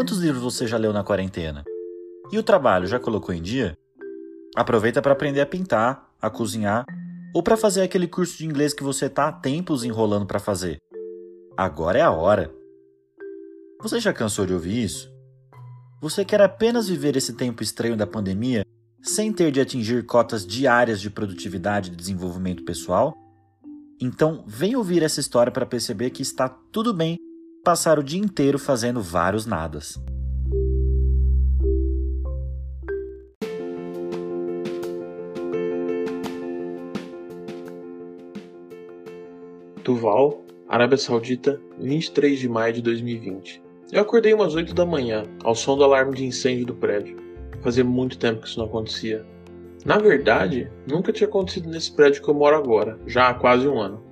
quantos livros você já leu na quarentena? E o trabalho, já colocou em dia? Aproveita para aprender a pintar, a cozinhar ou para fazer aquele curso de inglês que você está há tempos enrolando para fazer. Agora é a hora. Você já cansou de ouvir isso? Você quer apenas viver esse tempo estranho da pandemia sem ter de atingir cotas diárias de produtividade e desenvolvimento pessoal? Então, vem ouvir essa história para perceber que está tudo bem passar o dia inteiro fazendo vários nadas. Tuval, Arábia Saudita, 23 de maio de 2020. Eu acordei umas 8 da manhã, ao som do alarme de incêndio do prédio. Fazia muito tempo que isso não acontecia. Na verdade, nunca tinha acontecido nesse prédio que eu moro agora, já há quase um ano.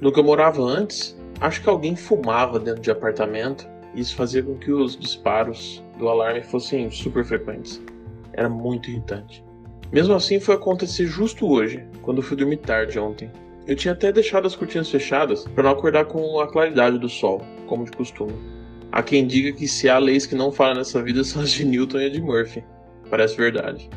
No que eu morava antes, acho que alguém fumava dentro de apartamento e isso fazia com que os disparos do alarme fossem super frequentes. Era muito irritante. Mesmo assim, foi acontecer justo hoje, quando fui dormir tarde ontem. Eu tinha até deixado as cortinas fechadas para não acordar com a claridade do sol, como de costume. Há quem diga que se há leis que não falam nessa vida são as de Newton e a de Murphy. Parece verdade.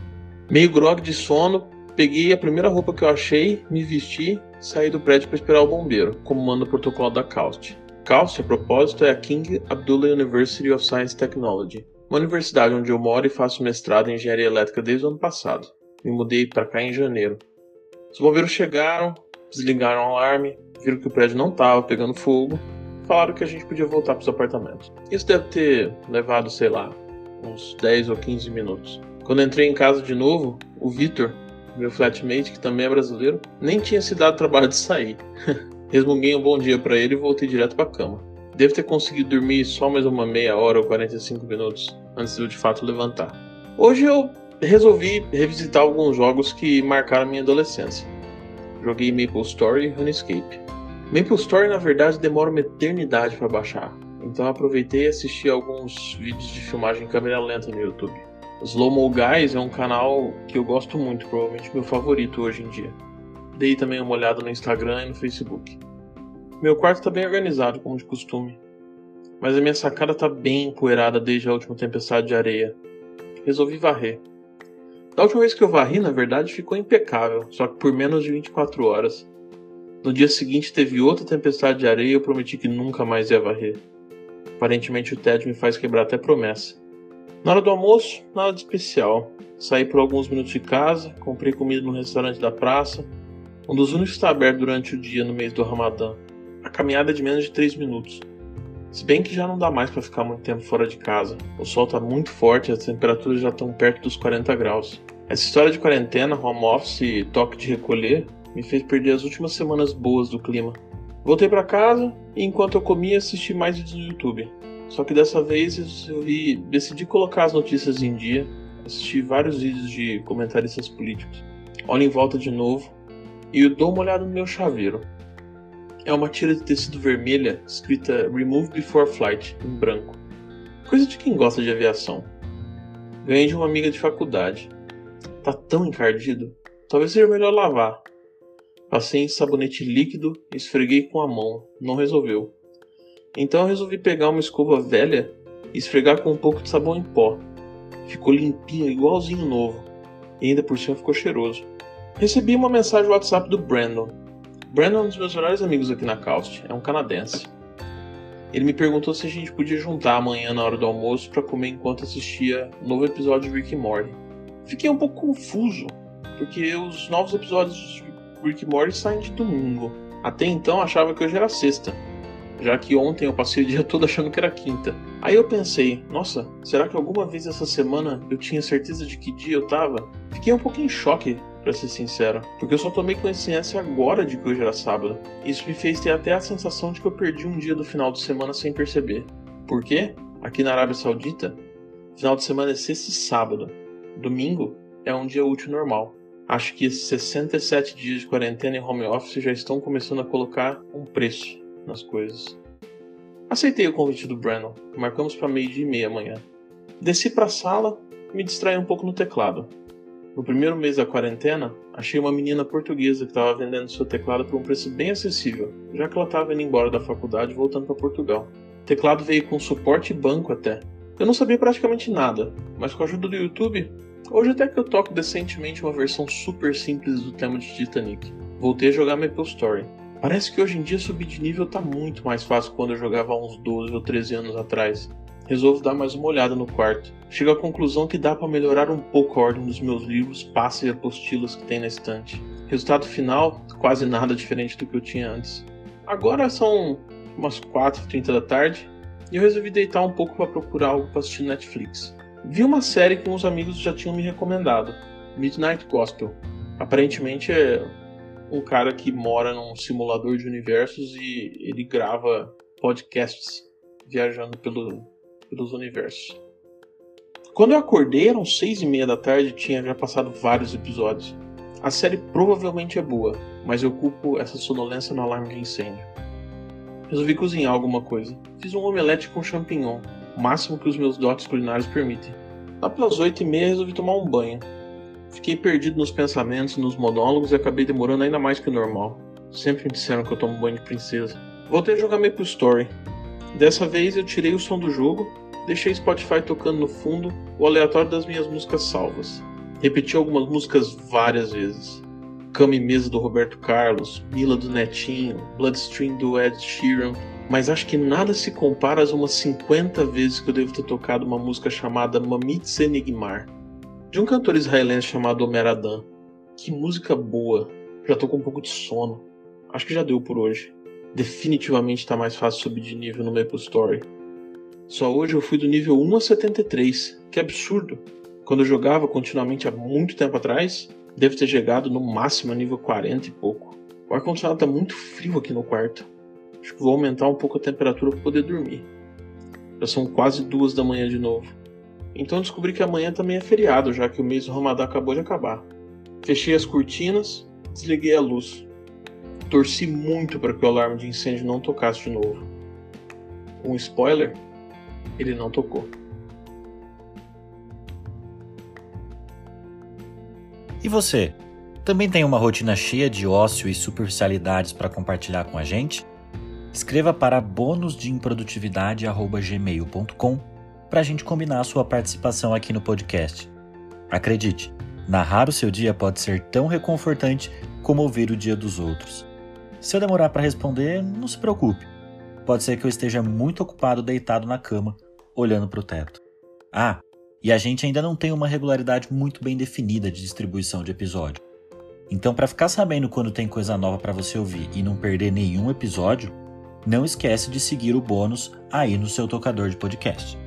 Meio grog de sono, peguei a primeira roupa que eu achei, me vesti, saí do prédio para esperar o bombeiro, como manda o protocolo da CAUST. CAUST, a propósito, é a King Abdullah University of Science Technology, uma universidade onde eu moro e faço mestrado em engenharia elétrica desde o ano passado. Me mudei para cá em janeiro. Os bombeiros chegaram, desligaram o alarme, viram que o prédio não estava pegando fogo, falaram que a gente podia voltar para os apartamentos. Isso deve ter levado, sei lá, uns 10 ou 15 minutos. Quando entrei em casa de novo, o Vitor, meu flatmate, que também é brasileiro, nem tinha se dado trabalho de sair. Resmunguei um bom dia para ele e voltei direto para cama. Devo ter conseguido dormir só mais uma meia hora ou 45 minutos antes de eu de fato levantar. Hoje eu resolvi revisitar alguns jogos que marcaram minha adolescência joguei Maple Story e RuneScape. Maple Story, na verdade, demora uma eternidade para baixar, então aproveitei e assisti alguns vídeos de filmagem em câmera lenta no YouTube. Slow Mo Guys é um canal que eu gosto muito, provavelmente meu favorito hoje em dia. Dei também uma olhada no Instagram e no Facebook. Meu quarto está bem organizado, como de costume, mas a minha sacada está bem empoeirada desde a última tempestade de areia. Resolvi varrer. Da última vez que eu varri, na verdade, ficou impecável, só que por menos de 24 horas. No dia seguinte teve outra tempestade de areia e eu prometi que nunca mais ia varrer. Aparentemente o Ted me faz quebrar até promessa. Na hora do almoço, nada de especial. Saí por alguns minutos de casa, comprei comida no restaurante da praça, um dos únicos que está aberto durante o dia no mês do Ramadã. A caminhada é de menos de 3 minutos. Se bem que já não dá mais para ficar muito tempo fora de casa. O sol está muito forte e as temperaturas já estão perto dos 40 graus. Essa história de quarentena, home office e toque de recolher me fez perder as últimas semanas boas do clima. Voltei para casa e enquanto eu comia assisti mais vídeos no YouTube. Só que dessa vez eu decidi colocar as notícias em dia, assisti vários vídeos de comentaristas políticos. Olho em volta de novo e dou uma olhada no meu chaveiro. É uma tira de tecido vermelha escrita Remove Before Flight em branco. Coisa de quem gosta de aviação. Ganhei de uma amiga de faculdade. Tá tão encardido. Talvez seja melhor lavar. Passei em sabonete líquido e esfreguei com a mão. Não resolveu. Então eu resolvi pegar uma escova velha e esfregar com um pouco de sabão em pó. Ficou limpinho, igualzinho novo. E ainda por cima ficou cheiroso. Recebi uma mensagem no WhatsApp do Brandon. Brandon é um dos meus melhores amigos aqui na Caust, é um canadense. Ele me perguntou se a gente podia juntar amanhã na hora do almoço para comer enquanto assistia um novo episódio de Rick e Morty. Fiquei um pouco confuso, porque os novos episódios de Rick e Morty saem de domingo. Até então achava que hoje era sexta, já que ontem eu passei o dia todo achando que era quinta. Aí eu pensei, nossa, será que alguma vez essa semana eu tinha certeza de que dia eu tava? Fiquei um pouco em choque, para ser sincero, porque eu só tomei consciência agora de que hoje era sábado. Isso me fez ter até a sensação de que eu perdi um dia do final de semana sem perceber. Por quê? Aqui na Arábia Saudita, final de semana é sexta e sábado. Domingo é um dia útil normal. Acho que esses 67 dias de quarentena em home office já estão começando a colocar um preço nas coisas. Aceitei o convite do Brandon, marcamos para meio-dia e meia amanhã. Desci para a sala e me distraí um pouco no teclado. No primeiro mês da quarentena, achei uma menina portuguesa que estava vendendo seu teclado por um preço bem acessível, já que ela estava indo embora da faculdade voltando para Portugal. O teclado veio com suporte e banco até, Eu não sabia praticamente nada, mas com a ajuda do YouTube, hoje até que eu toco decentemente uma versão super simples do tema de Titanic. Voltei a jogar Maple Story. Parece que hoje em dia subir de nível tá muito mais fácil quando eu jogava há uns 12 ou 13 anos atrás. Resolvo dar mais uma olhada no quarto. Chego à conclusão que dá para melhorar um pouco a ordem dos meus livros, passos e apostilas que tem na estante. Resultado final, quase nada diferente do que eu tinha antes. Agora são umas 4h30 da tarde e eu resolvi deitar um pouco para procurar algo para assistir Netflix. Vi uma série que uns amigos já tinham me recomendado, Midnight Gospel. Aparentemente é um cara que mora num simulador de universos e ele grava podcasts viajando pelo, pelos universos. Quando eu acordei eram seis e meia da tarde e tinha já passado vários episódios. A série provavelmente é boa, mas eu culpo essa sonolência no alarme de incêndio. Resolvi cozinhar alguma coisa. Fiz um omelete com champignon, o máximo que os meus dotes culinários permitem. Lá pelas oito e meia resolvi tomar um banho. Fiquei perdido nos pensamentos, nos monólogos e acabei demorando ainda mais que o normal. Sempre me disseram que eu tomo banho de princesa. Voltei a jogar Maple Story. Dessa vez eu tirei o som do jogo, deixei Spotify tocando no fundo o aleatório das minhas músicas salvas. Repeti algumas músicas várias vezes. Cama e Mesa do Roberto Carlos, Mila do Netinho, Bloodstream do Ed Sheeran, mas acho que nada se compara às umas 50 vezes que eu devo ter tocado uma música chamada Mamitz Enigmar, de um cantor israelense chamado Omer Adam. Que música boa! Já tô com um pouco de sono. Acho que já deu por hoje. Definitivamente tá mais fácil subir de nível no Maple Story. Só hoje eu fui do nível 1 a 73. Que absurdo! Quando eu jogava continuamente há muito tempo atrás, devo ter chegado no máximo a nível 40 e pouco. O ar-condicionado está muito frio aqui no quarto. Acho que vou aumentar um pouco a temperatura para poder dormir. Já são quase duas da manhã de novo. Então descobri que amanhã também é feriado, já que o mês do Ramadã acabou de acabar. Fechei as cortinas, desliguei a luz. Torci muito para que o alarme de incêndio não tocasse de novo. Um spoiler: ele não tocou. E você? Também tem uma rotina cheia de ócio e superficialidades para compartilhar com a gente? Escreva para bônusdeimprodutividade@gmail.com para a gente combinar a sua participação aqui no podcast. Acredite, narrar o seu dia pode ser tão reconfortante como ouvir o dia dos outros. Se eu demorar para responder, não se preocupe. Pode ser que eu esteja muito ocupado deitado na cama, olhando para o teto. Ah, e a gente ainda não tem uma regularidade muito bem definida de distribuição de episódio. Então, para ficar sabendo quando tem coisa nova para você ouvir e não perder nenhum episódio, não esquece de seguir o bônus aí no seu tocador de podcast.